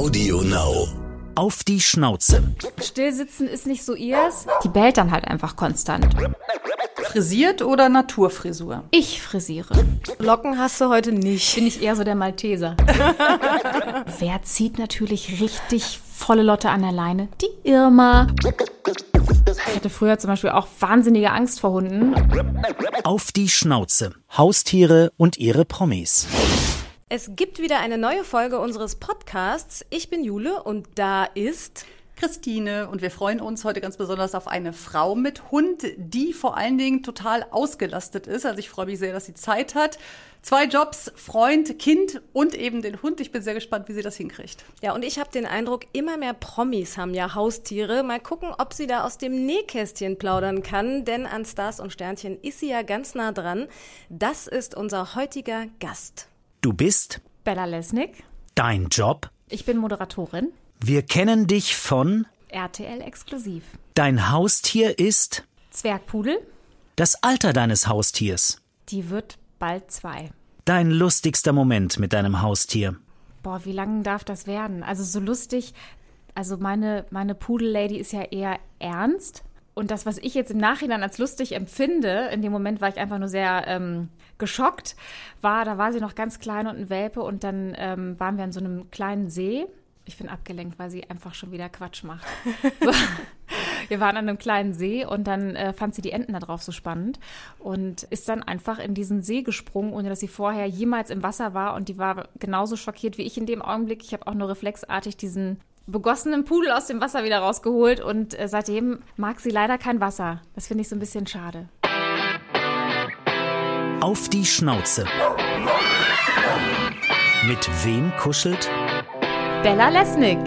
Audio Now. Auf die Schnauze. Stillsitzen ist nicht so ihrs. Die bellt dann halt einfach konstant. Frisiert oder Naturfrisur? Ich frisiere. Locken hast du heute nicht. Bin ich eher so der Malteser. Wer zieht natürlich richtig volle Lotte an der Leine? Die Irma. Ich hatte früher zum Beispiel auch wahnsinnige Angst vor Hunden. Auf die Schnauze. Haustiere und ihre Promis. Es gibt wieder eine neue Folge unseres Podcasts. Ich bin Jule und da ist Christine und wir freuen uns heute ganz besonders auf eine Frau mit Hund, die vor allen Dingen total ausgelastet ist. Also ich freue mich sehr, dass sie Zeit hat. Zwei Jobs, Freund, Kind und eben den Hund. Ich bin sehr gespannt, wie sie das hinkriegt. Ja, und ich habe den Eindruck, immer mehr Promis haben ja Haustiere. Mal gucken, ob sie da aus dem Nähkästchen plaudern kann, denn an Stars und Sternchen ist sie ja ganz nah dran. Das ist unser heutiger Gast. Du bist Bella Lesnick. dein Job. Ich bin Moderatorin. Wir kennen dich von RTL exklusiv. Dein Haustier ist Zwergpudel. das Alter deines Haustiers. Die wird bald zwei. Dein lustigster Moment mit deinem Haustier. Boah, wie lange darf das werden? Also so lustig. Also meine, meine Pudellady ist ja eher ernst. Und das, was ich jetzt im Nachhinein als lustig empfinde, in dem Moment war ich einfach nur sehr ähm, geschockt, war, da war sie noch ganz klein und ein Welpe und dann ähm, waren wir an so einem kleinen See. Ich bin abgelenkt, weil sie einfach schon wieder Quatsch macht. So. Wir waren an einem kleinen See und dann äh, fand sie die Enten da drauf so spannend und ist dann einfach in diesen See gesprungen, ohne dass sie vorher jemals im Wasser war. Und die war genauso schockiert wie ich in dem Augenblick. Ich habe auch nur reflexartig diesen begossenen Pudel aus dem Wasser wieder rausgeholt und äh, seitdem mag sie leider kein Wasser. Das finde ich so ein bisschen schade. Auf die Schnauze. Mit wem kuschelt? Bella Lesnick.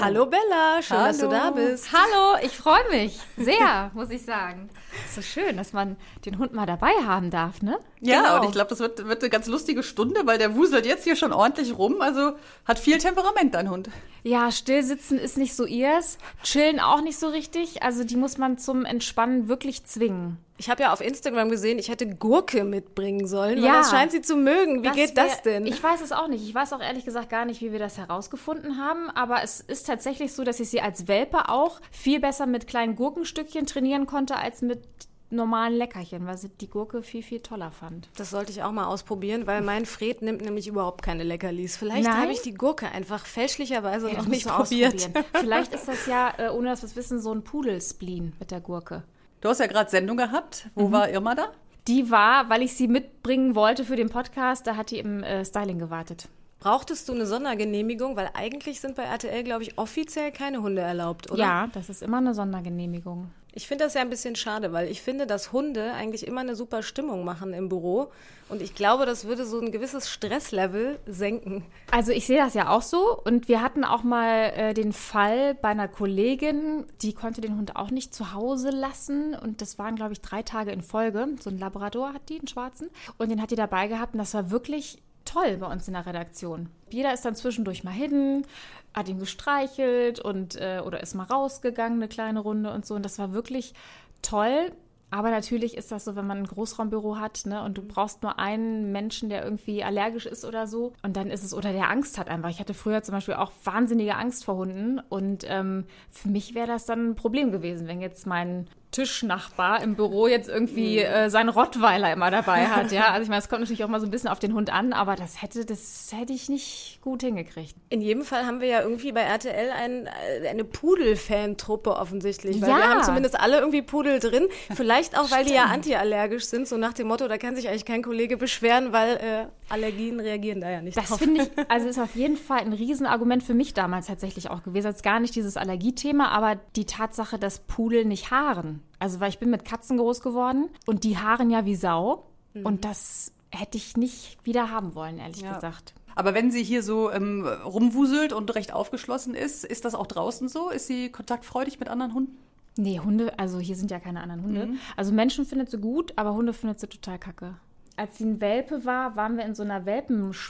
Hallo Bella, schön, dass du da bist. Hallo, ich freue mich sehr, muss ich sagen. Ist so schön, dass man den Hund mal dabei haben darf, ne? Ja, Genau. und ich glaube, das wird, wird eine ganz lustige Stunde, weil der wuselt jetzt hier schon ordentlich rum. Also hat viel Temperament, dein Hund. Ja, stillsitzen ist nicht so ihrs, chillen auch nicht so richtig. Also die muss man zum Entspannen wirklich zwingen. Ich habe ja auf Instagram gesehen, ich hätte Gurke mitbringen sollen. Ja. Das scheint sie zu mögen. Wie geht wär- das denn? Ich weiß es auch nicht. Ich weiß auch ehrlich gesagt gar nicht, wie wir das herausgefunden haben. Aber es ist tatsächlich so, dass ich sie als Welpe auch viel besser mit kleinen Gurkenstückchen trainieren konnte als mit normalen Leckerchen, weil sie die Gurke viel, viel toller fand. Das sollte ich auch mal ausprobieren, weil mein Fred nimmt nämlich überhaupt keine Leckerlis. Vielleicht habe ich die Gurke einfach fälschlicherweise Ja, noch das nicht probiert. Vielleicht ist das ja, äh, ohne dass wir es wissen, so ein Pudelspleen mit der Gurke. Du hast ja gerade Sendung gehabt. Wo war Irma da? Die war, weil ich sie mitbringen wollte für den Podcast, da hat die im äh, Styling gewartet. Brauchtest du eine Sondergenehmigung? Weil eigentlich sind bei RTL, glaube ich, offiziell keine Hunde erlaubt, oder? Ja, das ist immer eine Sondergenehmigung. Ich finde das ja ein bisschen schade, weil ich finde, dass Hunde eigentlich immer eine super Stimmung machen im Büro. Und ich glaube, das würde so ein gewisses Stresslevel senken. Also ich sehe das ja auch so und wir hatten auch mal äh, den Fall bei einer Kollegin, die konnte den Hund auch nicht zu Hause lassen und das waren glaube ich drei Tage in Folge. So ein Labrador hat die, einen schwarzen und den hat die dabei gehabt und das war wirklich toll bei uns in der Redaktion. Jeder ist dann zwischendurch mal hin, hat ihn gestreichelt und äh, oder ist mal rausgegangen eine kleine Runde und so und das war wirklich toll. Aber natürlich ist das so, wenn man ein Großraumbüro hat, ne, und du brauchst nur einen Menschen, der irgendwie allergisch ist oder so, und dann ist es, oder der Angst hat einfach. Ich hatte früher zum Beispiel auch wahnsinnige Angst vor Hunden, und ähm, für mich wäre das dann ein Problem gewesen, wenn jetzt mein Tischnachbar im Büro jetzt irgendwie äh, seinen Rottweiler immer dabei hat, ja. Also ich meine, es kommt natürlich auch mal so ein bisschen auf den Hund an, aber das hätte, das hätte ich nicht gut hingekriegt. In jedem Fall haben wir ja irgendwie bei RTL ein, äh, eine Pudel-Fan-Truppe offensichtlich. Weil Ja. wir haben zumindest alle irgendwie Pudel drin. Vielleicht auch, weil die ja antiallergisch sind, so nach dem Motto, da kann sich eigentlich kein Kollege beschweren, weil äh, Allergien reagieren da ja nicht Das drauf. finde ich, also ist auf jeden Fall ein Riesenargument für mich damals tatsächlich auch gewesen. Jetzt gar nicht dieses Allergiethema, aber die Tatsache, dass Pudel nicht haaren. Also, weil ich bin mit Katzen groß geworden und die haaren ja wie Sau. Und das hätte ich nicht wieder haben wollen, ehrlich Ja. gesagt. Aber wenn sie hier so ähm, rumwuselt und recht aufgeschlossen ist, ist das auch draußen so? Ist sie kontaktfreudig mit anderen Hunden? Nee, Hunde, also hier sind ja keine anderen Hunde. Also Menschen findet sie gut, aber Hunde findet sie total kacke. Als sie ein Welpe war, waren wir in so einer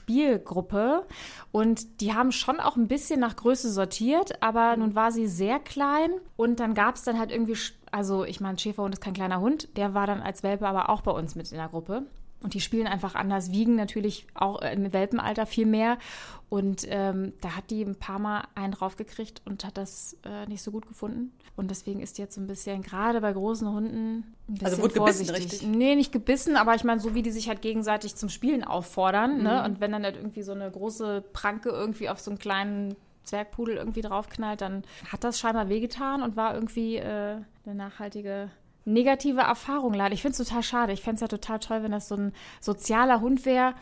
Welpenspielgruppe und die haben schon auch ein bisschen nach Größe sortiert, aber nun war sie sehr klein und dann gab es dann halt irgendwie, also ich meine, Schäferhund ist kein kleiner Hund, der war dann als Welpe aber auch bei uns mit in der Gruppe. Und die spielen einfach anders, wiegen natürlich auch im Welpenalter viel mehr. Und ähm, da hat die ein paar Mal einen draufgekriegt und hat das äh, nicht so gut gefunden. Und deswegen ist die jetzt so ein bisschen, gerade bei großen Hunden, ein bisschen Also wurde gebissen, vorsichtig. richtig? Nee, nicht gebissen, aber ich meine, so wie die sich halt gegenseitig zum Spielen auffordern. Mhm. Ne? Und wenn dann halt irgendwie so eine große Pranke irgendwie auf so einen kleinen Zwergpudel irgendwie draufknallt, dann hat das scheinbar wehgetan und war irgendwie äh, eine nachhaltige negative Erfahrung leider. Ich finde es total schade. Ich fände es ja total toll, wenn das so ein sozialer Hund wäre,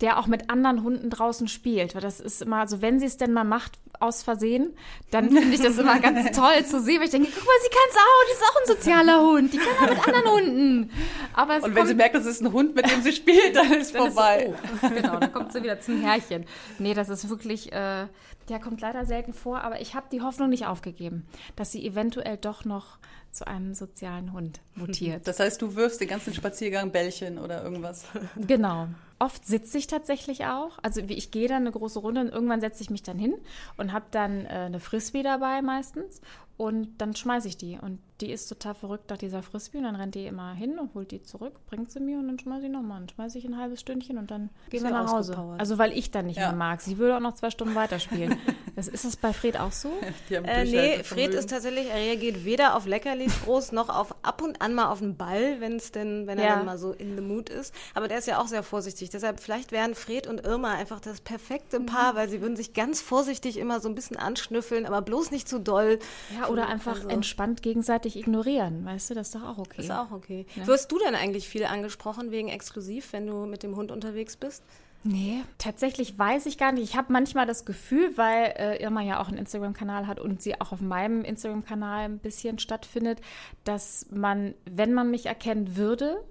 der auch mit anderen Hunden draußen spielt. Weil das ist immer, also wenn sie es denn mal macht aus Versehen, dann finde ich das immer ganz toll zu sehen, weil ich denke, guck mal, sie kann es auch, die ist auch ein sozialer Hund, die kann auch mit anderen Hunden. Aber es Und wenn sie merkt, das ist ein Hund, mit dem sie spielt, dann ist dann ist vorbei. es- oh, genau, dann kommt sie wieder zum Herrchen. Nee, das ist wirklich, äh, der kommt leider selten vor, aber ich habe die Hoffnung nicht aufgegeben, dass sie eventuell doch noch zu einem sozialen Hund mutiert. Das heißt, du wirfst den ganzen Spaziergang Bällchen oder irgendwas. Genau. Oft sitze ich tatsächlich auch. Also wie ich gehe dann eine große Runde und irgendwann setze ich mich dann hin und habe dann äh, eine Frisbee dabei meistens und dann schmeiße ich die und die ist total verrückt nach dieser Frisbee und dann rennt die immer hin und holt die zurück, bringt sie mir und dann schmeiße ich nochmal. Dann schmeiße ich ein halbes Stündchen und dann gehen wir nach Hause. Also weil ich dann nicht Ja. mehr mag. Sie würde auch noch zwei Stunden weiterspielen. das, ist das bei Fred auch so? Die haben Äh, nee. Fred ist tatsächlich, er reagiert weder auf Leckerlis groß noch auf ab und an mal auf den Ball, wenn es denn, wenn er Ja. dann mal so in the mood ist. Aber der ist ja auch sehr vorsichtig. Deshalb vielleicht wären Fred und Irma einfach das perfekte Paar, weil sie würden sich ganz vorsichtig immer so ein bisschen anschnüffeln, aber bloß nicht zu doll. Ja, oder einfach Also, entspannt gegenseitig ignorieren. Weißt du, das ist doch auch okay. Ist auch okay. Wirst du denn eigentlich viel angesprochen wegen exklusiv, wenn du mit dem Hund unterwegs bist? Nee, tatsächlich weiß ich gar nicht. Ich habe manchmal das Gefühl, weil äh, Irma ja auch einen Instagram-Kanal hat und sie auch auf meinem Instagram-Kanal ein bisschen stattfindet, dass man, wenn man mich erkennen würde,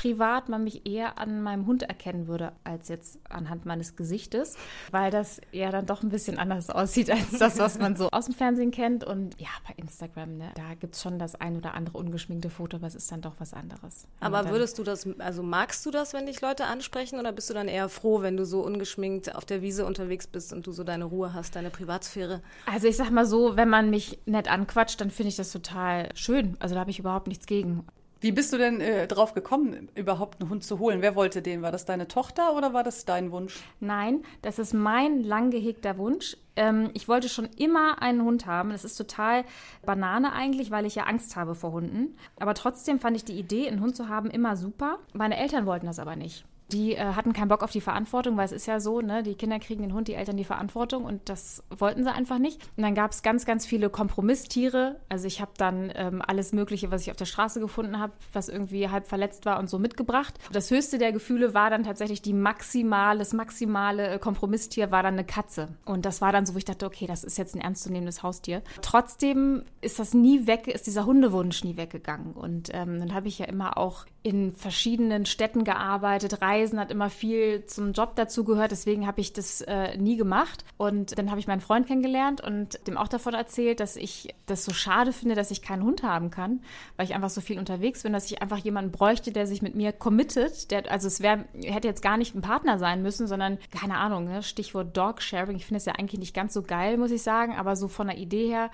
privat man mich eher an meinem Hund erkennen würde, als jetzt anhand meines Gesichtes, weil das ja dann doch ein bisschen anders aussieht als das, was man so aus dem Fernsehen kennt. Und ja, bei Instagram, ne, da gibt es schon das ein oder andere ungeschminkte Foto, aber es ist dann doch was anderes. Aber würdest du das, also magst du das, wenn dich Leute ansprechen oder bist du dann eher froh, wenn du so ungeschminkt auf der Wiese unterwegs bist und du so deine Ruhe hast, deine Privatsphäre? Also ich sag mal so, wenn man mich nett anquatscht, dann finde ich das total schön. Also da habe ich überhaupt nichts gegen. Wie bist du denn äh, drauf gekommen, überhaupt einen Hund zu holen? Wer wollte den? War das deine Tochter oder war das dein Wunsch? Nein, das ist mein lang gehegter Wunsch. Ähm, ich wollte schon immer einen Hund haben. Das ist total Banane eigentlich, weil ich ja Angst habe vor Hunden. Aber trotzdem fand ich die Idee, einen Hund zu haben, immer super. Meine Eltern wollten das aber nicht. Die äh, hatten keinen Bock auf die Verantwortung, weil es ist ja so, ne, die Kinder kriegen den Hund, die Eltern die Verantwortung und das wollten sie einfach nicht. Und dann gab es ganz, ganz viele Kompromisstiere. Also ich habe dann ähm, alles Mögliche, was ich auf der Straße gefunden habe, was irgendwie halb verletzt war und so mitgebracht. Das höchste der Gefühle war dann tatsächlich die maximale, das maximale äh, Kompromisstier war dann eine Katze. Und das war dann so, wo ich dachte, okay, das ist jetzt ein ernstzunehmendes Haustier. Trotzdem ist das nie weg, ist dieser Hundewunsch nie weggegangen. Und ähm, dann habe ich ja immer auch in verschiedenen Städten gearbeitet. Reisen hat immer viel zum Job dazu gehört, deswegen habe ich das äh, nie gemacht. Und dann habe ich meinen Freund kennengelernt und dem auch davon erzählt, dass ich das so schade finde, dass ich keinen Hund haben kann, weil ich einfach so viel unterwegs bin, dass ich einfach jemanden bräuchte, der sich mit mir committet. Der, also es wäre, hätte jetzt gar nicht ein Partner sein müssen, sondern keine Ahnung, ne? Stichwort Dog Sharing. Ich finde es ja eigentlich nicht ganz so geil, muss ich sagen, aber so von der Idee her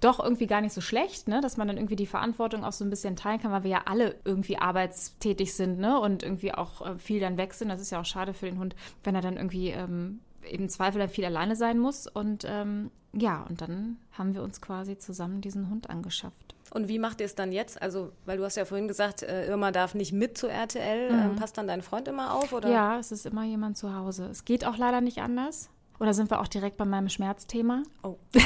doch irgendwie gar nicht so schlecht, ne? dass man dann irgendwie die Verantwortung auch so ein bisschen teilen kann, weil wir ja alle irgendwie arbeitstätig sind ne? und irgendwie auch äh, viel dann weg sind. Das ist ja auch schade für den Hund, wenn er dann irgendwie ähm, im Zweifel dann viel alleine sein muss. Und ähm, ja, und dann haben wir uns quasi zusammen diesen Hund angeschafft. Und wie macht ihr es dann jetzt? Also, weil du hast ja vorhin gesagt, äh, Irma darf nicht mit zu RTL. Ähm, passt dann dein Freund immer auf? Oder? Ja, es ist immer jemand zu Hause. Es geht auch leider nicht anders. Oder sind wir auch direkt bei meinem Schmerzthema? Oh.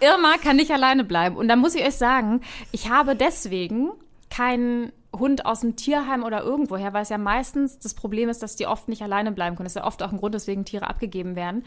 Irma kann nicht alleine bleiben. Und da muss ich euch sagen, ich habe deswegen keinen Hund aus dem Tierheim oder irgendwoher, weil es ja meistens das Problem ist, dass die oft nicht alleine bleiben können. Das ist ja oft auch ein Grund, weswegen Tiere abgegeben werden.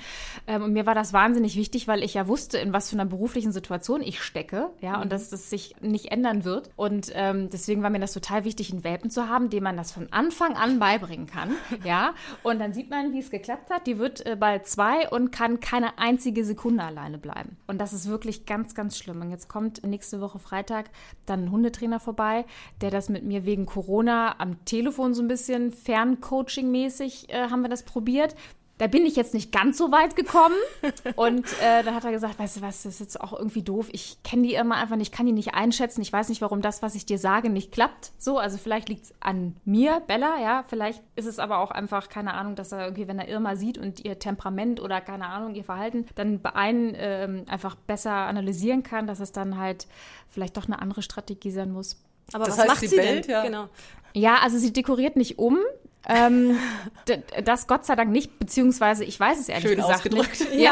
Ähm, und mir war das wahnsinnig wichtig, weil ich ja wusste, in was für einer beruflichen Situation ich stecke, ja, und dass das sich nicht ändern wird. Und ähm, deswegen war mir das total wichtig, einen Welpen zu haben, dem man das von Anfang an beibringen kann, ja. Und dann sieht man, wie es geklappt hat. Die wird äh, bald zwei und kann keine einzige Sekunde alleine bleiben. Und das ist wirklich ganz, ganz schlimm. Und jetzt kommt nächste Woche Freitag dann ein Hundetrainer vorbei, der das mit mir wegen Corona am Telefon so ein bisschen Ferncoaching-mäßig äh, haben wir das probiert. da bin ich jetzt nicht ganz so weit gekommen. Und äh, da hat er gesagt, weißt du was, das ist jetzt auch irgendwie doof. Ich kenne die immer einfach nicht, kann die nicht einschätzen. Ich weiß nicht, warum das, was ich dir sage, nicht klappt. So, also vielleicht liegt es an mir, Bella, ja. Vielleicht ist es aber auch einfach, keine Ahnung, dass er irgendwie, wenn er Irma sieht und ihr Temperament oder keine Ahnung, ihr Verhalten, dann bei einen ähm, einfach besser analysieren kann, dass es dann halt vielleicht doch eine andere Strategie sein muss. Aber Das was heißt, macht sie sie bellt, denn? ja. Genau. Ja, also sie dekoriert nicht um. Ähm, das Gott sei Dank nicht, beziehungsweise ich weiß es ehrlich Schön gesagt ausgedrückt. nicht. Ja.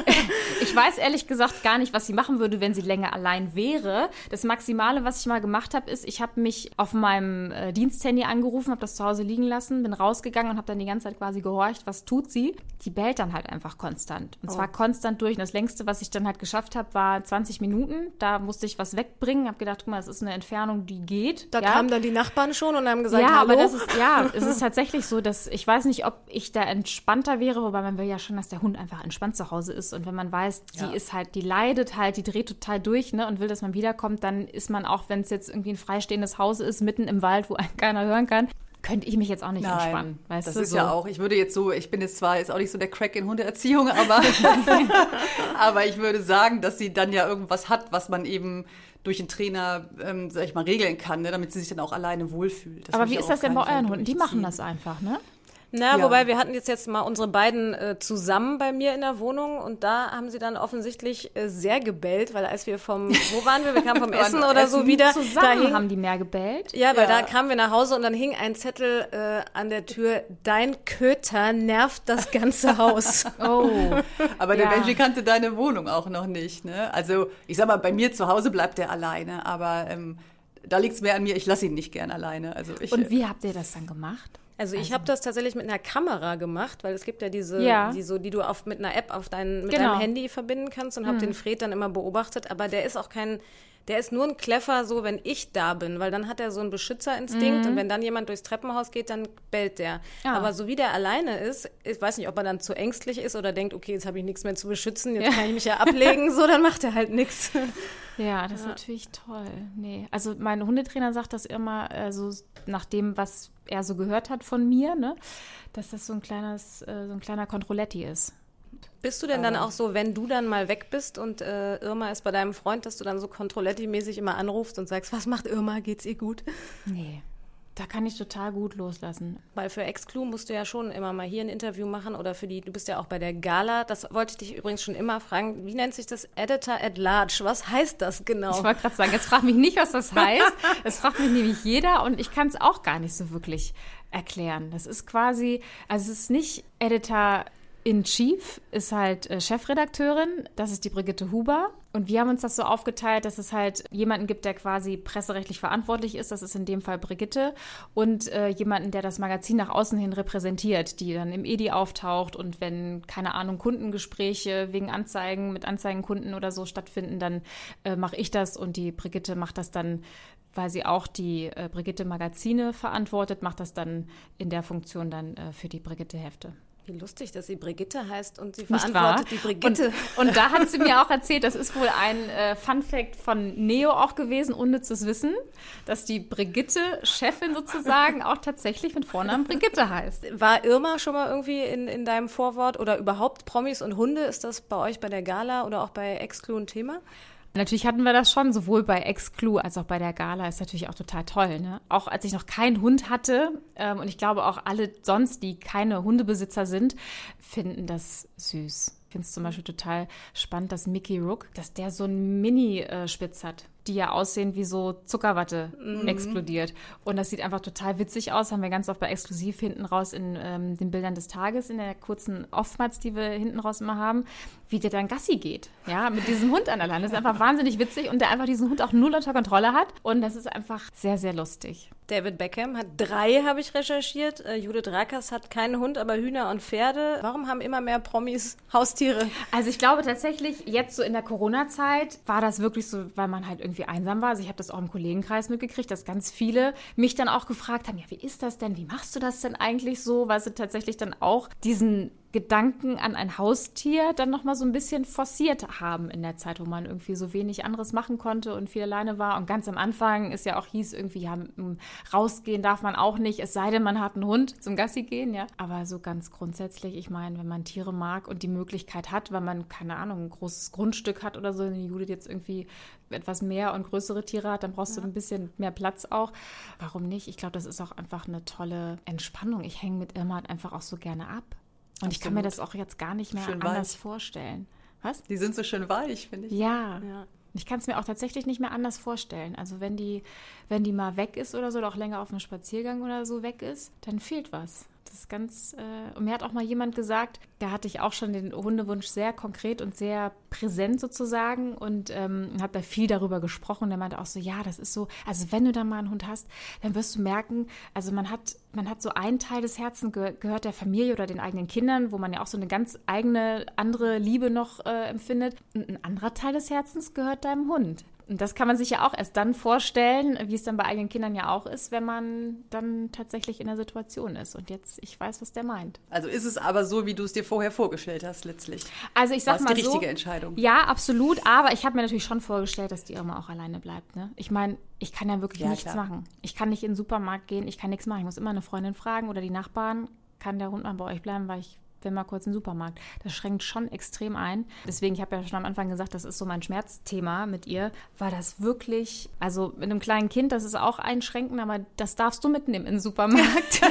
ich weiß ehrlich gesagt gar nicht, was sie machen würde, wenn sie länger allein wäre. Das Maximale, was ich mal gemacht habe, ist, ich habe mich auf meinem äh, Diensthandy angerufen, habe das zu Hause liegen lassen, bin rausgegangen und habe dann die ganze Zeit quasi gehorcht, was tut sie? Die bellt dann halt einfach konstant. Und zwar konstant durch. Und das längste, was ich dann halt geschafft habe, war 20 Minuten. Da musste ich was wegbringen, habe gedacht, guck mal, das ist eine Entfernung, die geht. Da ja? kamen dann die Nachbarn schon und haben gesagt, ja, hallo. aber das ist, ja, es ist tatsächlich so, dass ich weiß nicht, ob ich da entspannter wäre, wobei man will ja schon, dass der Hund einfach entspannt zu Hause ist. Und wenn man weiß, die Ja. ist halt, die leidet halt, die dreht total durch, ne, und will, dass man wiederkommt, dann ist man auch, wenn es jetzt irgendwie ein freistehendes Haus ist, mitten im Wald, wo einen keiner hören kann, könnte ich mich jetzt auch nicht entspannen. Weißt das du, ist so. ja auch, ich würde jetzt so, ich bin jetzt zwar jetzt auch nicht so der Crack in Hundeerziehung, aber, aber ich würde sagen, dass sie dann ja irgendwas hat, was man eben durch den Trainer, ähm, sag ich mal, regeln kann, ne, damit sie sich dann auch alleine wohlfühlt. Das Aber wie ist das denn bei euren Hunden? Die machen das einfach, ne? Na, Ja. wobei wir hatten jetzt jetzt mal unsere beiden äh, zusammen bei mir in der Wohnung und da haben sie dann offensichtlich äh, sehr gebellt, weil als wir vom, wo waren wir? Wir kamen vom Essen oder so essen. wieder. Zusammen da hing, haben die mehr gebellt. ja, weil Ja. da kamen wir nach Hause und dann hing ein Zettel äh, an der Tür, dein Köter nervt das ganze Haus. Oh. Aber der Ja. Benji kannte deine Wohnung auch noch nicht. Ne? Also ich sag mal, bei mir zu Hause bleibt er alleine, aber ähm, da liegt es mehr an mir, ich lasse ihn nicht gern alleine. Also ich, Und wie habt ihr das dann gemacht? Also ich habe das tatsächlich mit einer Kamera gemacht, weil es gibt ja diese, Ja. die so, die du auf, mit einer App auf dein, mit Genau. deinem Handy verbinden kannst und habe den Fred dann immer beobachtet. Aber der ist auch kein, der ist nur ein Kleffer so, wenn ich da bin, weil dann hat er so einen Beschützerinstinkt und wenn dann jemand durchs Treppenhaus geht, dann bellt der. Ja. Aber so wie der alleine ist, ich weiß nicht, ob er dann zu ängstlich ist oder denkt, okay, jetzt habe ich nichts mehr zu beschützen, jetzt kann ich mich ja ablegen, so, dann macht er halt nichts. Ja, das ist natürlich toll. Nee, also mein Hundetrainer sagt das immer äh, so nach dem, was er so gehört hat von mir, ne, dass das so ein kleines, äh, so ein kleiner Controletti ist. Bist du denn dann auch so, wenn du dann mal weg bist und äh, Irma ist bei deinem Freund, dass du dann so Controletti-mäßig immer anrufst und sagst, was macht Irma, geht's ihr gut? Nee, da kann ich total gut loslassen. Weil für Exclu musst du ja schon immer mal hier ein Interview machen oder für die, du bist ja auch bei der Gala. Das wollte ich dich übrigens schon immer fragen. Wie nennt sich das Editor at Large? Was heißt das genau? Ich wollte gerade sagen, jetzt frag mich nicht, was das heißt. Das fragt mich nämlich jeder und ich kann es auch gar nicht so wirklich erklären. Das ist quasi, also es ist nicht Editor in Chief, ist halt äh, Chefredakteurin, das ist die Brigitte Huber. Und wir haben uns das so aufgeteilt, dass es halt jemanden gibt, der quasi presserechtlich verantwortlich ist, das ist in dem Fall Brigitte, und äh, jemanden, der das Magazin nach außen hin repräsentiert, die dann im EDI auftaucht. Und wenn, keine Ahnung, Kundengespräche wegen Anzeigen mit Anzeigenkunden oder so stattfinden, dann äh, mache ich das. Und die Brigitte macht das dann, weil sie auch die äh, Brigitte Magazine verantwortet, macht das dann in der Funktion dann äh, für die Brigitte Hefte. Wie lustig, dass sie Brigitte heißt und sie verantwortet die Brigitte. Und, und da hat sie mir auch erzählt, das ist wohl ein äh, Fun-Fact von Neo auch gewesen, unnützes Wissen, dass die Brigitte, Chefin sozusagen, auch tatsächlich mit Vornamen Brigitte heißt. War Irma schon mal irgendwie in, in deinem Vorwort oder überhaupt Promis und Hunde? Ist das bei euch bei der Gala oder auch bei Exclu ein Thema? Natürlich hatten wir das schon, sowohl bei Exclu als auch bei der Gala. Ist natürlich auch total toll. Ne? Auch als ich noch keinen Hund hatte, ähm, und ich glaube auch alle sonst, die keine Hundebesitzer sind, finden das süß. Ich finde es zum Beispiel total spannend, dass Mickey Rook, dass der so einen Mini-Spitz hat, die ja aussehen wie so Zuckerwatte explodiert. Und das sieht einfach total witzig aus. Haben wir ganz oft bei Exklusiv hinten raus in ähm, den Bildern des Tages, in der kurzen Oftmals, die wir hinten raus immer haben, wie der dann Gassi geht. Ja, mit diesem Hund an der Leine. Das ist einfach wahnsinnig witzig und der einfach diesen Hund auch null unter Kontrolle hat. Und das ist einfach sehr, sehr lustig. David Beckham hat drei, habe ich recherchiert. Äh, Judith Rakers hat keinen Hund, aber Hühner und Pferde. Warum haben immer mehr Promis Haustiere? Also ich glaube tatsächlich, jetzt so in der Corona-Zeit war das wirklich so, weil man halt irgendwie einsam war. Also ich habe das auch im Kollegenkreis mitgekriegt, dass ganz viele mich dann auch gefragt haben, ja, wie ist das denn? Wie machst du das denn eigentlich so? Weil sie tatsächlich dann auch diesen Gedanken an ein Haustier dann nochmal so ein bisschen forciert haben in der Zeit, wo man irgendwie so wenig anderes machen konnte und viel alleine war. Und ganz am Anfang ist ja auch hieß irgendwie, ja, rausgehen darf man auch nicht, es sei denn, man hat einen Hund zum Gassi gehen, ja. Aber so ganz grundsätzlich, ich meine, wenn man Tiere mag und die Möglichkeit hat, weil man, keine Ahnung, ein großes Grundstück hat oder so, wenn Judith jetzt irgendwie etwas mehr und größere Tiere hat, dann brauchst ja. du ein bisschen mehr Platz auch. Warum nicht? Ich glaube, das ist auch einfach eine tolle Entspannung. Ich hänge mit Irma halt einfach auch so gerne ab. Und Absolut. ich kann mir das auch jetzt gar nicht mehr schön anders weich. vorstellen. Was? Die sind so schön weich, finde ich. Ja. ja. Ich kann es mir auch tatsächlich nicht mehr anders vorstellen. Also wenn die, wenn die mal weg ist oder so, oder auch länger auf einem Spaziergang oder so weg ist, dann fehlt was. Das ist ganz. Äh, und mir hat auch mal jemand gesagt, da hatte ich auch schon den Hundewunsch sehr konkret und sehr präsent sozusagen und ähm, habe da viel darüber gesprochen. Und er meinte auch so, ja, das ist so. Also wenn du da mal einen Hund hast, dann wirst du merken, also man hat, man hat so einen Teil des Herzens ge gehört der Familie oder den eigenen Kindern, wo man ja auch so eine ganz eigene andere Liebe noch äh, empfindet. Und ein anderer Teil des Herzens gehört deinem Hund. Und das kann man sich ja auch erst dann vorstellen, wie es dann bei eigenen Kindern ja auch ist, wenn man dann tatsächlich in der Situation ist. Und jetzt, ich weiß, was der meint. Also ist es aber so, wie du es dir vorher vorgestellt hast, letztlich. Also ich sag War mal die so, richtige Entscheidung. Ja, absolut. Aber ich habe mir natürlich schon vorgestellt, dass die Irma auch alleine bleibt. Ne? Ich meine, ich kann ja wirklich ja, nichts klar. machen. Ich kann nicht in den Supermarkt gehen, ich kann nichts machen. Ich muss immer eine Freundin fragen oder die Nachbarn, kann der Hund mal bei euch bleiben, weil ich will mal kurz in den Supermarkt. Das schränkt schon extrem ein. Deswegen, ich habe ja schon am Anfang gesagt, das ist so mein Schmerzthema mit ihr. War das wirklich, also mit einem kleinen Kind, das ist auch einschränken, aber das darfst du mitnehmen in den Supermarkt. ja.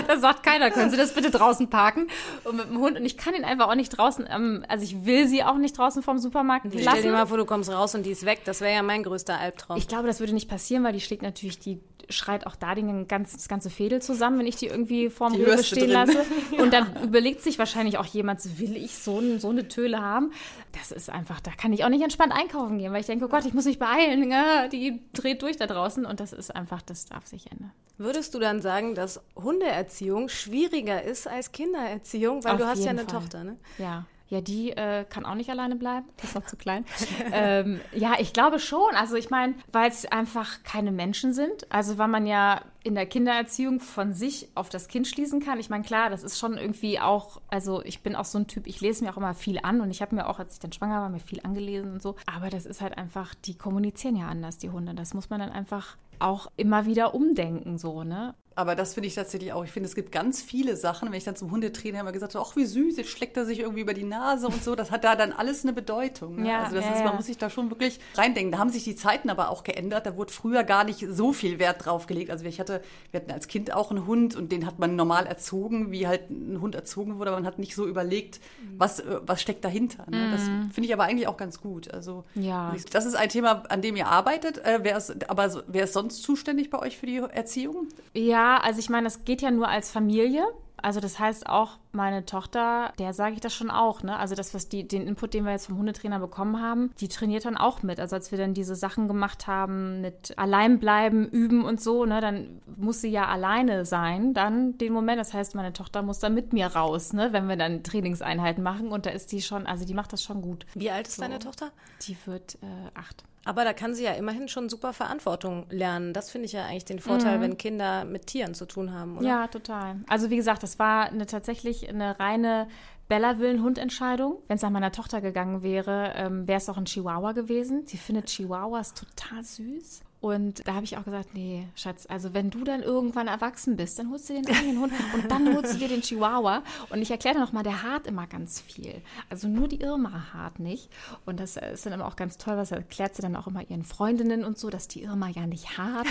Da sagt keiner, können Sie das bitte draußen parken? Und mit dem Hund, und ich kann ihn einfach auch nicht draußen, ähm, also ich will sie auch nicht draußen vom Supermarkt lassen. Stell dir mal vor, du kommst raus und die ist weg. Das wäre ja mein größter Albtraum. Ich glaube, das würde nicht passieren, weil die schlägt natürlich die schreit auch da den ganz, das ganze Fädel zusammen, wenn ich die irgendwie vorm Rewe stehen drin. lasse. ja. Und dann überlegt sich wahrscheinlich auch jemand, will ich so, so eine Töle haben? Das ist einfach, da kann ich auch nicht entspannt einkaufen gehen, weil ich denke, oh Gott, ich muss mich beeilen. Ja, die dreht durch da draußen und das ist einfach, das darf sich ändern. Würdest du dann sagen, dass Hundeerziehung schwieriger ist als Kindererziehung? Weil Auf du hast ja eine Fall. Tochter, ne? Ja. Ja, die äh, kann auch nicht alleine bleiben. Die ist noch zu klein. ähm, ja, ich glaube schon. Also ich meine, weil es einfach keine Menschen sind. Also weil man ja in der Kindererziehung von sich auf das Kind schließen kann. Ich meine, klar, das ist schon irgendwie auch, also ich bin auch so ein Typ, ich lese mir auch immer viel an und ich habe mir auch, als ich dann schwanger war, mir viel angelesen und so. Aber das ist halt einfach, die kommunizieren ja anders, die Hunde. Das muss man dann einfach auch immer wieder umdenken, so, ne? Aber das finde ich tatsächlich auch. Ich finde, es gibt ganz viele Sachen, wenn ich dann zum Hundetrainer immer gesagt habe, ach wie süß, jetzt schlägt er sich irgendwie über die Nase und so, das hat da dann alles eine Bedeutung. Ne? Ja, also das ja, ist, man muss sich da schon wirklich reindenken. Da haben sich die Zeiten aber auch geändert. Da wurde früher gar nicht so viel Wert drauf gelegt. Also ich hatte, wir hatten als Kind auch einen Hund und den hat man normal erzogen, wie halt ein Hund erzogen wurde, aber man hat nicht so überlegt, was, äh, was steckt dahinter. Ne? Das mhm. finde ich aber eigentlich auch ganz gut. Also ja. das ist ein Thema, an dem ihr arbeitet. Äh, wer ist, aber wer ist sonst zuständig bei euch für die Erziehung? Ja, also ich meine, das geht ja nur als Familie. Also das heißt auch meine Tochter, der sage ich das schon auch, ne? Also das, was die, den Input, den wir jetzt vom Hundetrainer bekommen haben, die trainiert dann auch mit. Also als wir dann diese Sachen gemacht haben mit Alleinbleiben, üben und so, ne, dann muss sie ja alleine sein, dann den Moment. Das heißt, meine Tochter muss dann mit mir raus, ne, wenn wir dann Trainingseinheiten machen. Und da ist die schon, also die macht das schon gut. Wie alt ist so. deine Tochter? Die wird äh, acht. Aber da kann sie ja immerhin schon super Verantwortung lernen. Das finde ich ja eigentlich den Vorteil, mhm. wenn Kinder mit Tieren zu tun haben, oder? Ja, total. Also wie gesagt, das war eine, tatsächlich eine reine Bella will einen Hund-Entscheidung. Wenn es nach meiner Tochter gegangen wäre, ähm, wäre es auch ein Chihuahua gewesen. Sie findet Chihuahuas total süß. Und da habe ich auch gesagt, nee, Schatz, also wenn du dann irgendwann erwachsen bist, dann holst du dir den eigenen Hund und dann holst du dir den Chihuahua. Und ich erkläre noch mal, der hart immer ganz viel. Also nur die Irma hart nicht. Und das ist dann immer auch ganz toll, was erklärt sie dann auch immer ihren Freundinnen und so, dass die Irma ja nicht hart.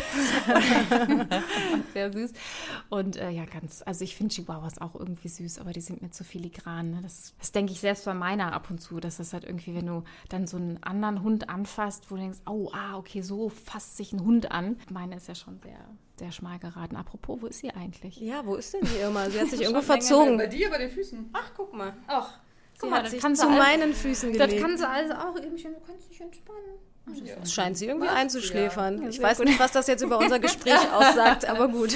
Sehr süß. Und äh, ja, ganz, also ich finde Chihuahuas auch irgendwie süß, aber die sind mir zu filigran. Ne? Das, das denke ich selbst bei meiner ab und zu, dass das halt irgendwie, wenn du dann so einen anderen Hund anfasst, wo du denkst, oh, ah, okay, so fasst sich ein Hund an. Meine ist ja schon sehr, sehr schmal geraten. Apropos, wo ist sie eigentlich? Ja, wo ist denn die Irma? Sie hat sich irgendwo verzogen. Bei dir, bei den Füßen. Ach, guck mal. Ach, sie mal, hat sich zu meinen Füßen gelegt. Das kann sie also auch irgendwie, du kannst dich entspannen. Das scheint sie irgendwie einzuschläfern. Ja. Ich weiß nicht, was das jetzt über unser Gespräch aussagt, aber gut.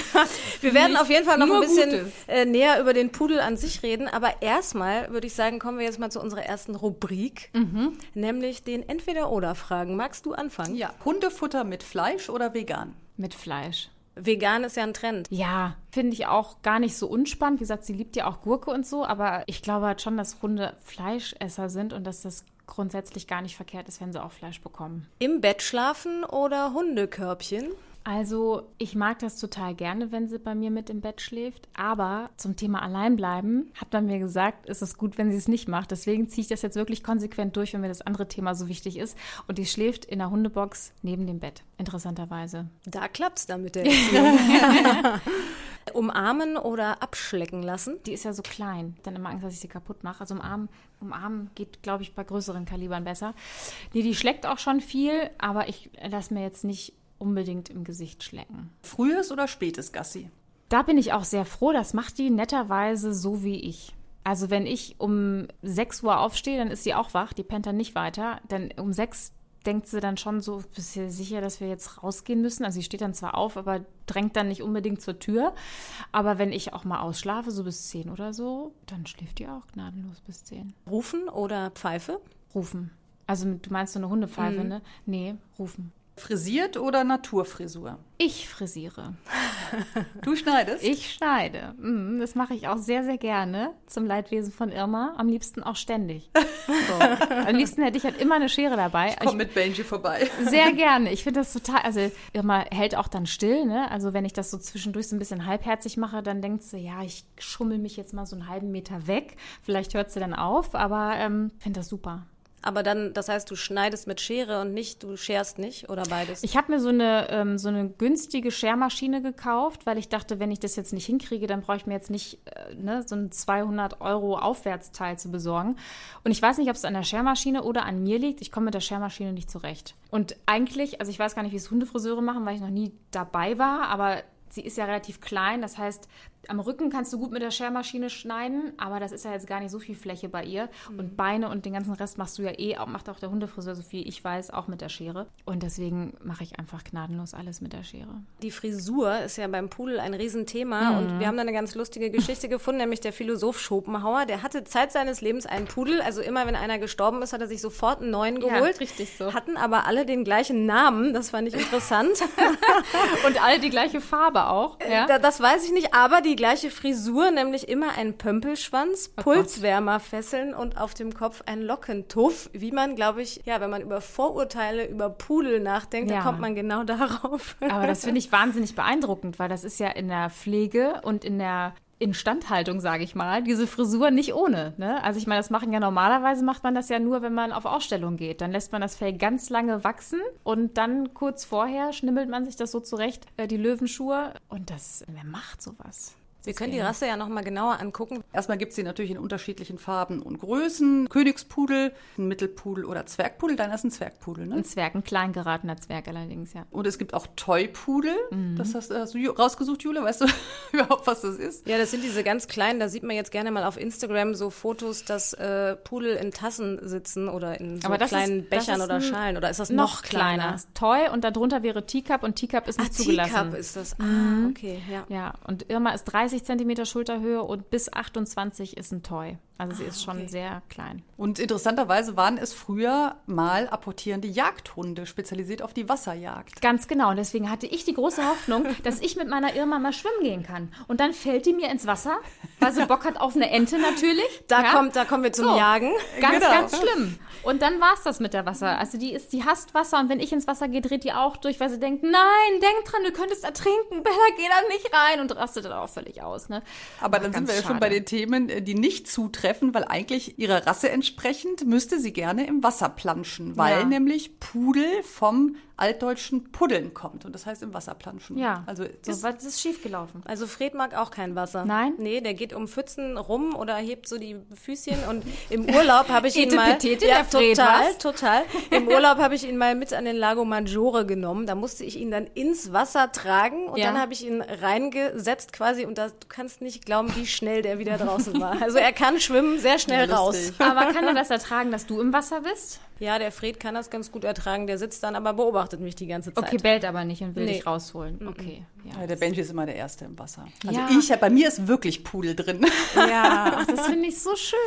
Wir werden auf jeden Fall noch ein bisschen äh, näher über den Pudel an sich reden. Aber erstmal würde ich sagen, kommen wir jetzt mal zu unserer ersten Rubrik, mhm. nämlich den Entweder-Oder-Fragen. Magst du anfangen? Ja. Hundefutter mit Fleisch oder vegan? Mit Fleisch. Vegan ist ja ein Trend. Ja, finde ich auch gar nicht so unspannend. Wie gesagt, sie liebt ja auch Gurke und so, aber ich glaube halt schon, dass Hunde Fleischesser sind und dass das grundsätzlich gar nicht verkehrt ist, wenn sie auch Fleisch bekommen. Im Bett schlafen oder Hundekörbchen? Also, ich mag das total gerne, wenn sie bei mir mit im Bett schläft. Aber zum Thema Alleinbleiben hat man mir gesagt, ist es gut, wenn sie es nicht macht. Deswegen ziehe ich das jetzt wirklich konsequent durch, wenn mir das andere Thema so wichtig ist. Und die schläft in der Hundebox neben dem Bett, interessanterweise. Da klappt's dann mit der Erziehung. Umarmen oder abschlecken lassen? Die ist ja so klein. Dann immer Angst, dass ich sie kaputt mache. Also umarmen, umarmen geht, glaube ich, bei größeren Kalibern besser. Nee, die schleckt auch schon viel, aber ich lasse mir jetzt nicht unbedingt im Gesicht schlecken. Frühes oder spätes Gassi? Da bin ich auch sehr froh. Das macht die netterweise so wie ich. Also wenn ich um 6 Uhr aufstehe, dann ist sie auch wach, die pennt dann nicht weiter. Denn um 6 denkt sie dann schon so, bist du sicher, dass wir jetzt rausgehen müssen? Also sie steht dann zwar auf, aber drängt dann nicht unbedingt zur Tür. Aber wenn ich auch mal ausschlafe, so bis 10 oder so, dann schläft die auch gnadenlos bis 10. Rufen oder Pfeife? Rufen. Also du meinst so eine Hundepfeife, Mhm. ne? Nee, rufen. Frisiert oder Naturfrisur? Ich frisiere. Du schneidest? Ich schneide. Mm, Das mache ich auch sehr, sehr gerne. Zum Leidwesen von Irma. Am liebsten auch ständig. So. Am liebsten hätte ich halt immer eine Schere dabei. Komm mit Benji vorbei. Sehr gerne. Ich finde das total, also Irma hält auch dann still, ne? Also wenn ich das so zwischendurch so ein bisschen halbherzig mache, dann denkt sie, ja, ich schummel mich jetzt mal so einen halben Meter weg. Vielleicht hört sie dann auf, aber ähm, finde das super. Aber dann, das heißt, du schneidest mit Schere und nicht, du scherst nicht oder beides? Ich habe mir so eine, ähm, so eine günstige Schermaschine gekauft, weil ich dachte, wenn ich das jetzt nicht hinkriege, dann brauche ich mir jetzt nicht äh, ne, so ein 200 Euro Aufwärtsteil zu besorgen. Und ich weiß nicht, ob es an der Schermaschine oder an mir liegt. Ich komme mit der Schermaschine nicht zurecht. Und eigentlich, also ich weiß gar nicht, wie es Hundefriseure machen, weil ich noch nie dabei war, aber sie ist ja relativ klein. Das heißt, am Rücken kannst du gut mit der Schermaschine schneiden, aber das ist ja jetzt gar nicht so viel Fläche bei ihr. Und Beine und den ganzen Rest machst du ja eh, auch, macht auch der Hundefriseur, so viel ich weiß, auch mit der Schere. Und deswegen mache ich einfach gnadenlos alles mit der Schere. Die Frisur ist ja beim Pudel ein Riesenthema und wir haben da eine ganz lustige Geschichte gefunden, nämlich der Philosoph Schopenhauer, der hatte Zeit seines Lebens einen Pudel, also immer wenn einer gestorben ist, hat er sich sofort einen neuen Ja, geholt. richtig so. Hatten aber alle den gleichen Namen, das fand ich interessant. Und alle die gleiche Farbe auch. Ja? Da, das weiß ich nicht, aber die gleiche Frisur, nämlich immer ein Pömpelschwanz, Pulswärmerfesseln und auf dem Kopf ein Lockentuff, wie man, glaube ich, ja, wenn man über Vorurteile über Pudel nachdenkt, Ja. dann kommt man genau darauf. Aber das finde ich wahnsinnig beeindruckend, weil das ist ja in der Pflege und in der Instandhaltung, sage ich mal, diese Frisur nicht ohne. Ne? Also ich meine, das machen ja normalerweise macht man das ja nur, wenn man auf Ausstellung geht. Dann lässt man das Fell ganz lange wachsen und dann kurz vorher schnibbelt man sich das so zurecht, äh, die Löwenschuhe. Und das, wer macht sowas? Wir können die Rasse ja nochmal genauer angucken. Erstmal gibt es sie natürlich in unterschiedlichen Farben und Größen. Königspudel, ein Mittelpudel oder Zwergpudel. Deiner ist ein Zwergpudel, ne? Ein Zwerg, ein klein geratener Zwerg allerdings, ja. Und es gibt auch Toypudel. Das hast, hast du rausgesucht, Jule? Weißt du überhaupt, was das ist? Ja, das sind diese ganz kleinen, da sieht man jetzt gerne mal auf Instagram so Fotos, dass äh, Pudel in Tassen sitzen oder in so Aber das kleinen ist- Bechern oder ein- Schalen. Oder ist das Noch noch, kleiner. Toy und darunter wäre Teacup und Teacup ist nicht zugelassen. Teacup ist das. Ah, okay, ja. Ja, und Irma ist 30 Zentimeter Schulterhöhe und bis 28 ist ein Toy. Also sie ist schon okay. sehr klein. Und interessanterweise waren es früher mal apportierende Jagdhunde, spezialisiert auf die Wasserjagd. Ganz genau. Und deswegen hatte ich die große Hoffnung, dass ich mit meiner Irma mal schwimmen gehen kann. Und dann fällt die mir ins Wasser, weil sie Bock hat auf eine Ente natürlich. Da, ja? kommt, da kommen wir zum So. Jagen. Ganz, Genau. ganz schlimm. Und dann war es das mit der Wasser. Also die ist, die hasst Wasser und wenn ich ins Wasser gehe, dreht die auch durch, weil sie denkt, nein, denk dran, du könntest ertrinken, Bella, geh da nicht rein und rastet dann auch völlig aus. Ne? Aber Ach, dann sind wir ja schon bei den Themen, äh, die nicht zutreffen, weil eigentlich ihrer Rasse entsprechend müsste sie gerne im Wasser planschen, weil Ja. nämlich Pudel vom altdeutschen Puddeln kommt und das heißt im Wasser planschen. Ja, Also so, ist, was ist schiefgelaufen. Also Fred mag auch kein Wasser. Nein? Nee, der geht um Pfützen rum oder hebt so die Füßchen und im Urlaub habe ich ihn mal petete, ja, Fred, total, was? total. Im Urlaub habe ich ihn mal mit an den Lago Maggiore genommen. Da musste ich ihn dann ins Wasser tragen und Ja. dann habe ich ihn reingesetzt quasi und das, du kannst nicht glauben, wie schnell der wieder draußen war. Also er kann schwimmen, sehr schnell Ja, raus. Aber kann er das ertragen, dass du im Wasser bist? Ja, der Fred kann das ganz gut ertragen. Der sitzt dann aber beobachtet mich die ganze Zeit. Okay, bellt aber nicht und will Nee. dich rausholen. Okay. Ja, ja, der Benji ist immer der Erste im Wasser. Also Ja. ich, bei mir ist wirklich Pudel drin. ja. Ach, das finde ich so schön.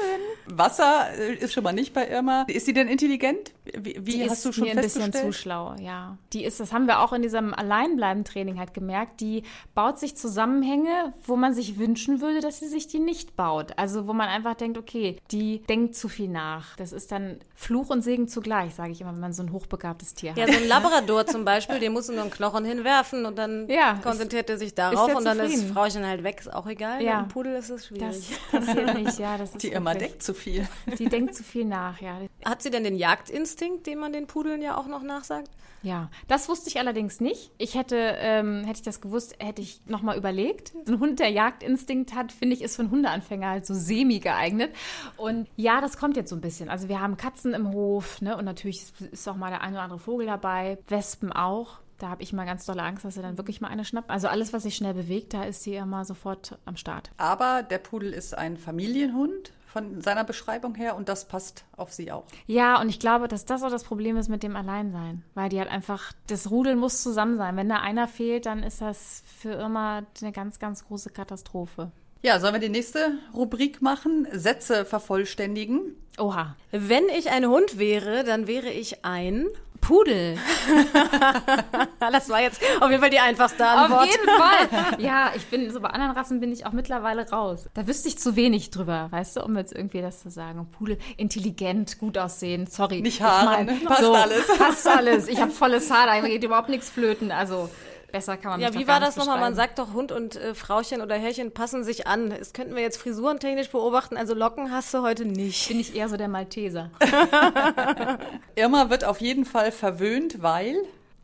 Wasser äh, ist schon mal nicht bei Irma. Ist sie denn intelligent? Wie, wie die hast ist du schon mir ein bisschen festgestellt? zu schlau, ja. Die ist, das haben wir auch in diesem Alleinbleiben-Training halt gemerkt, die baut sich Zusammenhänge, wo man sich wünschen würde, dass sie sich die nicht baut. Also wo man einfach denkt, okay, die denkt zu viel nach. Das ist dann Fluch und Segen zugleich, sage ich immer, wenn man so ein hochbegabtes Tier hat. Ja, so ein Labrador zum Beispiel, den musst du nur einen Knochen hinwerfen und dann Ja, konzentriert er sich darauf und dann ist. Frauchen halt weg, ist auch egal. Ja. Mit dem Pudel ist es schwierig. das passiert nicht, ja. Das ist Die wirklich- deckt zu viel. Die denkt zu viel nach, ja. Hat sie denn den Jagdinstinkt, den man den Pudeln ja auch noch nachsagt? Ja, das wusste ich allerdings nicht. Ich hätte, ähm, hätte ich das gewusst, hätte ich nochmal überlegt. Ein Hund, der Jagdinstinkt hat, finde ich, ist für einen Hundeanfänger halt so semi geeignet. Und ja, das kommt jetzt so ein bisschen. Also wir haben Katzen im Hof, ne? Und natürlich ist- auch mal der ein oder andere Vogel dabei. Wespen auch. Da habe ich mal ganz dolle Angst, dass er dann wirklich mal eine schnappt. Also alles, was sich schnell bewegt, da ist sie immer sofort am Start. Aber der Pudel ist ein Familienhund von seiner Beschreibung her und das passt auf sie auch. Ja, und ich glaube, dass das auch das Problem ist mit dem Alleinsein. Weil die halt einfach, das Rudel muss zusammen sein. Wenn da einer fehlt, dann ist das für immer eine ganz, ganz große Katastrophe. Ja, sollen wir die nächste Rubrik machen? Sätze vervollständigen. Oha. Wenn ich ein Hund wäre, dann wäre ich ein. Pudel. Das war jetzt auf jeden Fall die einfachste Antwort. Auf jeden Fall. Ja, ich bin, so bei anderen Rassen bin ich auch mittlerweile raus. Da wüsste ich zu wenig drüber, weißt du, um jetzt irgendwie das zu sagen. Pudel, intelligent, gut aussehen, sorry. Nicht Haare, Ich mein, ne? Passt alles. Passt alles. Ich habe volles Haar, da geht überhaupt nichts flöten. Also besser kann man Ja, wie war das nochmal? Man sagt doch, Hund und äh, Frauchen oder Herrchen passen sich an. Das könnten wir jetzt frisurentechnisch beobachten. Also Locken hast du heute nicht. Bin ich eher so der Malteser. Irma wird auf jeden Fall verwöhnt, weil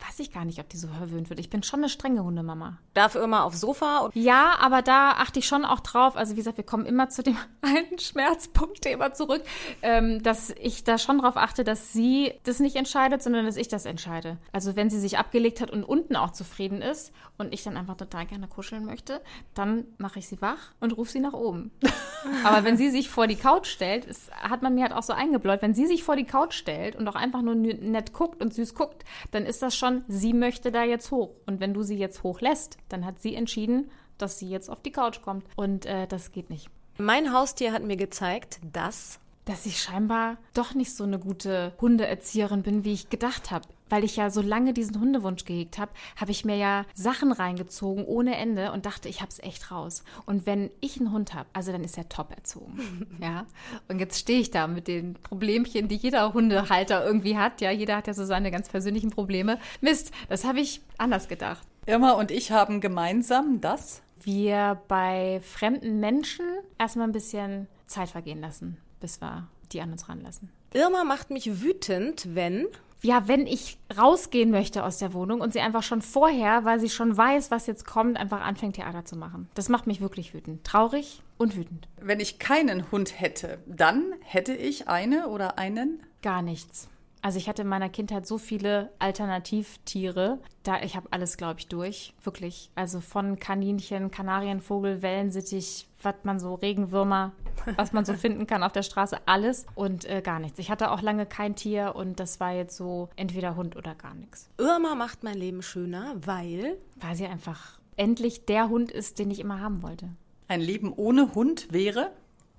Weiß ich gar nicht, ob die so verwöhnt wird. Ich bin schon eine strenge Hundemama. Dafür immer aufs Sofa. Ja, aber da achte ich schon auch drauf. Also wie gesagt, wir kommen immer zu dem alten Schmerzpunktthema zurück, ähm, dass ich da schon drauf achte, dass sie das nicht entscheidet, sondern dass ich das entscheide. Also wenn sie sich abgelegt hat und unten auch zufrieden ist und ich dann einfach total gerne kuscheln möchte, dann mache ich sie wach und rufe sie nach oben. aber wenn sie sich vor die Couch stellt, ist, hat man mir halt auch so eingebläut, wenn sie sich vor die Couch stellt und auch einfach nur nett guckt und süß guckt, dann ist das schon, sie möchte da jetzt hoch. Und wenn du sie jetzt hochlässt, dann hat sie entschieden, dass sie jetzt auf die Couch kommt. Und äh, das geht nicht. mein Haustier hat mir gezeigt, dass Dass ich scheinbar doch nicht so eine gute Hundeerzieherin bin, wie ich gedacht habe. Weil ich ja so lange diesen Hundewunsch gehegt habe, habe ich mir ja Sachen reingezogen ohne Ende und dachte, ich habe es echt raus. Und wenn ich einen Hund habe, also dann ist er top erzogen. ja. Und jetzt stehe ich da mit den Problemchen, die jeder Hundehalter irgendwie hat. Ja, jeder hat ja so seine ganz persönlichen Probleme. Mist, das habe ich anders gedacht. Irma und ich haben gemeinsam das. wir bei fremden Menschen erstmal ein bisschen Zeit vergehen lassen, bis wir die an uns ranlassen. Irma macht mich wütend, wenn Ja, wenn ich rausgehen möchte aus der Wohnung und sie einfach schon vorher, weil sie schon weiß, was jetzt kommt, einfach anfängt, Theater zu machen. Das macht mich wirklich wütend. Traurig und wütend. Wenn ich keinen Hund hätte, dann hätte ich eine oder einen. Gar nichts. Also ich hatte in meiner Kindheit so viele Alternativtiere. Da ich habe alles, glaube ich, durch. Wirklich. Also von Kaninchen, Kanarienvogel, Wellensittich, was man so, Regenwürmer, was man so finden kann auf der Straße, alles und äh, gar nichts. Ich hatte auch lange kein Tier und das war jetzt so entweder Hund oder gar nichts. Irma macht mein Leben schöner, weil Weil sie einfach endlich der Hund ist, den ich immer haben wollte. Ein Leben ohne Hund wäre.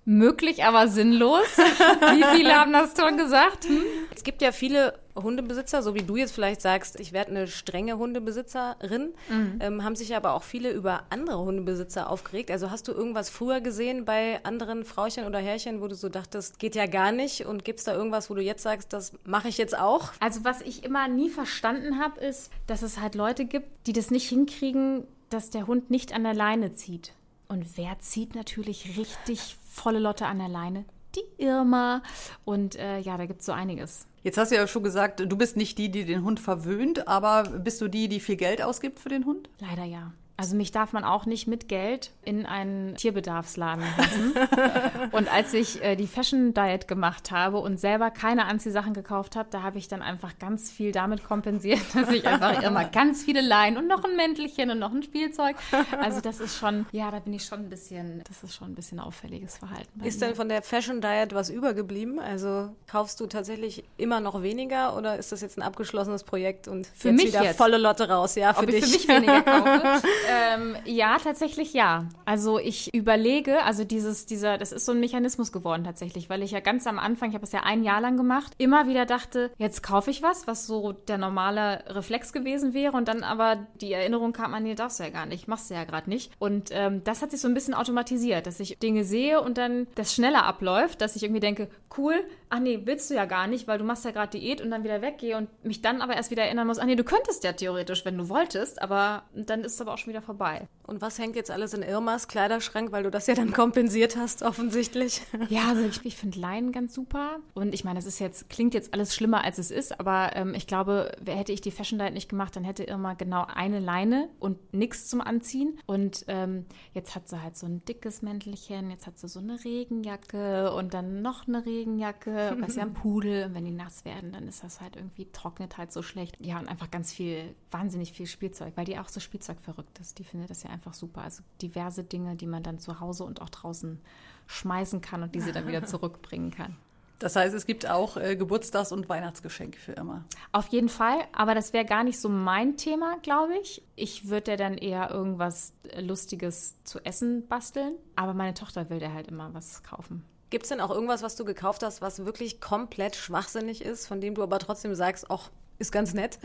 Möglich, aber sinnlos. Wie viele haben das schon gesagt? Hm? es gibt ja viele Hundebesitzer, so wie du jetzt vielleicht sagst, ich werde eine strenge Hundebesitzerin, ähm, haben sich aber auch viele über andere Hundebesitzer aufgeregt. Also hast du irgendwas früher gesehen bei anderen Frauchen oder Herrchen, wo du so dachtest, geht ja gar nicht und gibt es da irgendwas, wo du jetzt sagst, das mache ich jetzt auch? Also was ich immer nie verstanden habe, ist, dass es halt Leute gibt, die das nicht hinkriegen, dass der Hund nicht an der Leine zieht. Und wer zieht natürlich richtig volle Lotte an der Leine? Die Irma. Und äh, ja, da gibt es so einiges. Jetzt hast du ja schon gesagt, du bist nicht die, die den Hund verwöhnt, aber bist du die, die viel Geld ausgibt für den Hund? Leider ja. Also mich darf man auch nicht mit Geld in einen Tierbedarfsladen lassen. und als ich äh, die Fashion Diet gemacht habe und selber keine Anziehsachen gekauft habe, da habe ich dann einfach ganz viel damit kompensiert, dass ich einfach immer ganz viele Leinen und noch ein Mäntelchen und noch ein Spielzeug. Also das ist schon, ja, da bin ich schon ein bisschen, das ist schon ein bisschen auffälliges Verhalten. Ist mir. denn von der Fashion Diet was übergeblieben? Also kaufst du tatsächlich immer noch weniger oder ist das jetzt ein abgeschlossenes Projekt und Für jetzt mich wieder jetzt? volle Lotte raus? Ja, für Ob ich dich. für mich weniger kaufe? ähm, ja, tatsächlich ja. Also ich überlege, also dieses, dieser, das ist so ein Mechanismus geworden tatsächlich, weil ich ja ganz am Anfang, ich habe es ja ein Jahr lang gemacht, immer wieder dachte, jetzt kaufe ich was, was so der normale Reflex gewesen wäre und dann aber die Erinnerung kam an, nee, darfst du ja gar nicht, machst du ja gerade nicht. Und ähm, das hat sich so ein bisschen automatisiert, dass ich Dinge sehe und dann das schneller abläuft, dass ich irgendwie denke, cool, ach nee, willst du ja gar nicht, weil du machst ja gerade Diät und dann wieder weggehe und mich dann aber erst wieder erinnern muss, ach nee, du könntest ja theoretisch, wenn du wolltest, aber dann ist es aber auch schon wieder vorbei. Und was hängt jetzt alles in Irmas Kleiderschrank, weil du das ja dann kompensiert hast, offensichtlich? Ja, also ich, ich finde Leinen ganz super. Und ich meine, das ist jetzt, klingt jetzt alles schlimmer, als es ist, aber ähm, ich glaube, hätte ich die Fashion Diet nicht gemacht, dann hätte Irma genau eine Leine und nichts zum Anziehen. Und ähm, jetzt hat sie halt so ein dickes Mäntelchen, jetzt hat sie so eine Regenjacke und dann noch eine Regenjacke, was ja ein Pudel. Und wenn die nass werden, dann ist das halt irgendwie, trocknet halt so schlecht. Ja, und einfach ganz viel, wahnsinnig viel Spielzeug, weil die auch so spielzeugverrückt ist. Die findet das ja einfach super. Also diverse Dinge, die man dann zu Hause und auch draußen schmeißen kann und diese dann wieder zurückbringen kann. Das heißt, es gibt auch äh, Geburtstags- und Weihnachtsgeschenke für immer. Auf jeden Fall, aber das wäre gar nicht so mein Thema, glaube ich. Ich würde ja dann eher irgendwas Lustiges zu essen basteln, aber meine Tochter will da halt immer was kaufen. Gibt es denn auch irgendwas, was du gekauft hast, was wirklich komplett schwachsinnig ist, von dem du aber trotzdem sagst, ach, ist ganz nett?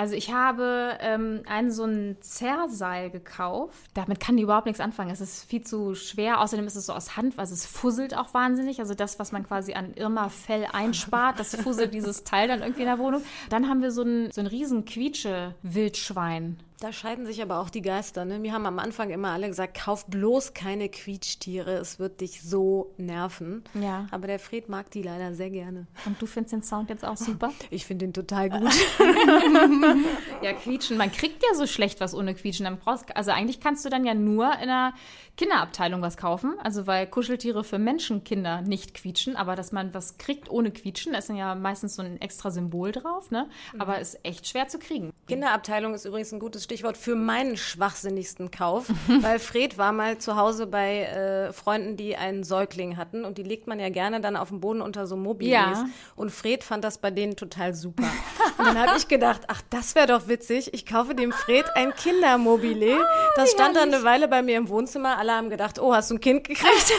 Also ich habe ähm, einen so ein Zerrseil gekauft. Damit kann die überhaupt nichts anfangen. Es ist viel zu schwer. Außerdem ist es so aus Hand, also es fusselt auch wahnsinnig. Also das, was man quasi an Irma-Fell einspart, das fusselt dieses Teil dann irgendwie in der Wohnung. Dann haben wir so ein, so ein riesen Quietsche-Wildschwein. Da scheiden sich aber auch die Geister. Ne? Wir haben am Anfang immer alle gesagt, kauf bloß keine Quietschtiere, es wird dich so nerven. Ja. Aber der Fred mag die leider sehr gerne. Und du findest den Sound jetzt auch super? Ich finde den total gut. ja, quietschen. Man kriegt ja so schlecht was ohne quietschen. Dann brauchst, also eigentlich kannst du dann ja nur in einer Kinderabteilung was kaufen. Also weil Kuscheltiere für Menschenkinder nicht quietschen. Aber dass man was kriegt ohne quietschen, ist dann ja meistens so ein extra Symbol drauf. Ne? Aber ist echt schwer zu kriegen. Kinderabteilung ist übrigens ein gutes Stichwort für meinen schwachsinnigsten Kauf, weil Fred war mal zu Hause bei äh, Freunden, die einen Säugling hatten und die legt man ja gerne dann auf dem Boden unter so Mobilis. Ja. Und Fred fand das bei denen total super. Und dann habe ich gedacht, ach, das wäre doch witzig. Ich kaufe dem Fred ein Kindermobile. Das stand dann eine Weile bei mir im Wohnzimmer. Alle haben gedacht, oh, hast du ein Kind gekriegt?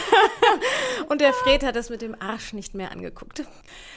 und der Fred hat es mit dem Arsch nicht mehr angeguckt.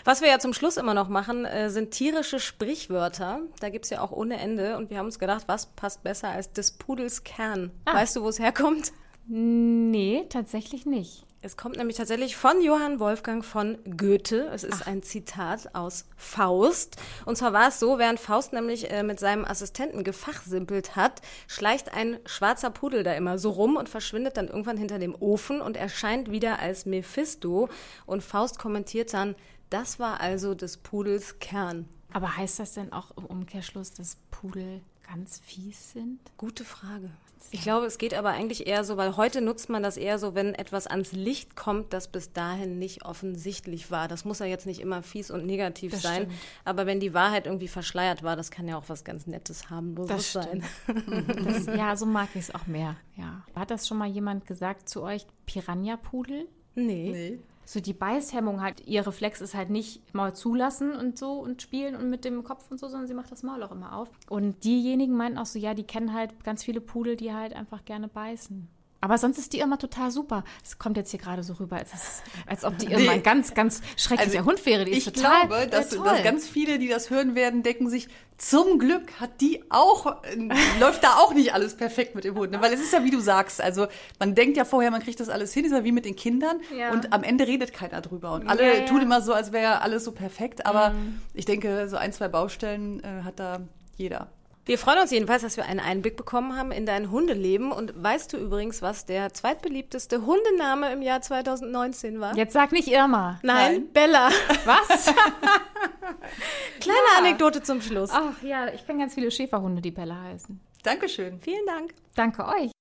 Was wir ja zum Schluss immer noch machen, äh, sind tierische Sprichwörter. Da gibt's ja auch ohne Ende. Und wir haben uns gedacht, was passt besser als des Pudels Kern? Weißt du, wo es herkommt? Nee, tatsächlich nicht. Es kommt nämlich tatsächlich von Johann Wolfgang von Goethe. Es ist ein Zitat aus Faust. Und zwar war es so, während Faust nämlich äh, mit seinem Assistenten gefachsimpelt hat, schleicht ein schwarzer Pudel da immer so rum und verschwindet dann irgendwann hinter dem Ofen und erscheint wieder als Mephisto. Und Faust kommentiert dann, das war also des Pudels Kern. Aber heißt das denn auch im Umkehrschluss, dass Pudel ganz fies sind? Gute Frage. Ich glaube, es geht aber eigentlich eher so, weil heute nutzt man das eher so, wenn etwas ans Licht kommt, das bis dahin nicht offensichtlich war. Das muss ja jetzt nicht immer fies und negativ Das sein, stimmt. aber wenn die Wahrheit irgendwie verschleiert war, das kann ja auch was ganz Nettes harmloses Das sein. Das, ja, so mag ich es auch mehr. Ja. Hat das schon mal jemand gesagt zu euch, Piranha-Pudel? Nee. Nee. So die Beißhemmung halt, ihr Reflex ist halt nicht mal zulassen und so und spielen und mit dem Kopf und so, sondern sie macht das Maul auch immer auf. Und diejenigen meinten auch so, ja, die kennen halt ganz viele Pudel, die halt einfach gerne beißen. Aber sonst ist die immer total super. Es kommt jetzt hier gerade so rüber, als, es, als ob die immer ein ganz, ganz schrecklicher Also, Hund wäre. Die ich total glaube, dass, dass ganz viele, die das hören werden, denken sich, zum Glück hat die auch, äh, läuft da auch nicht alles perfekt mit dem Hund. Ne? Weil es ist ja, wie du sagst, also man denkt ja vorher, man kriegt das alles hin, ist ja wie mit den Kindern Ja. und am Ende redet keiner drüber. Und alle Ja, ja. tun immer so, als wäre alles so perfekt, aber ich denke, so ein, zwei Baustellen äh, hat da jeder. Wir freuen uns jedenfalls, dass wir einen Einblick bekommen haben in dein Hundeleben. Und weißt du übrigens, was der zweitbeliebteste Hundename im Jahr 2019 war? Jetzt sag nicht Irma. Nein, Nein. Bella. Was? Kleine Anekdote zum Schluss. Ach ja, ich kenne ganz viele Schäferhunde, die Bella heißen. Dankeschön. Vielen Dank. Danke euch.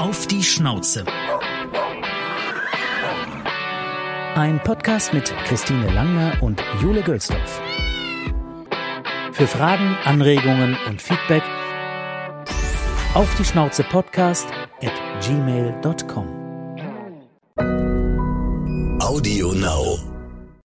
Auf die Schnauze. Ein Podcast mit Christine Langner und Jule Gölsdorf. Für Fragen, Anregungen und Feedback auf die Schnauze Podcast at gmail.com. Audio Now.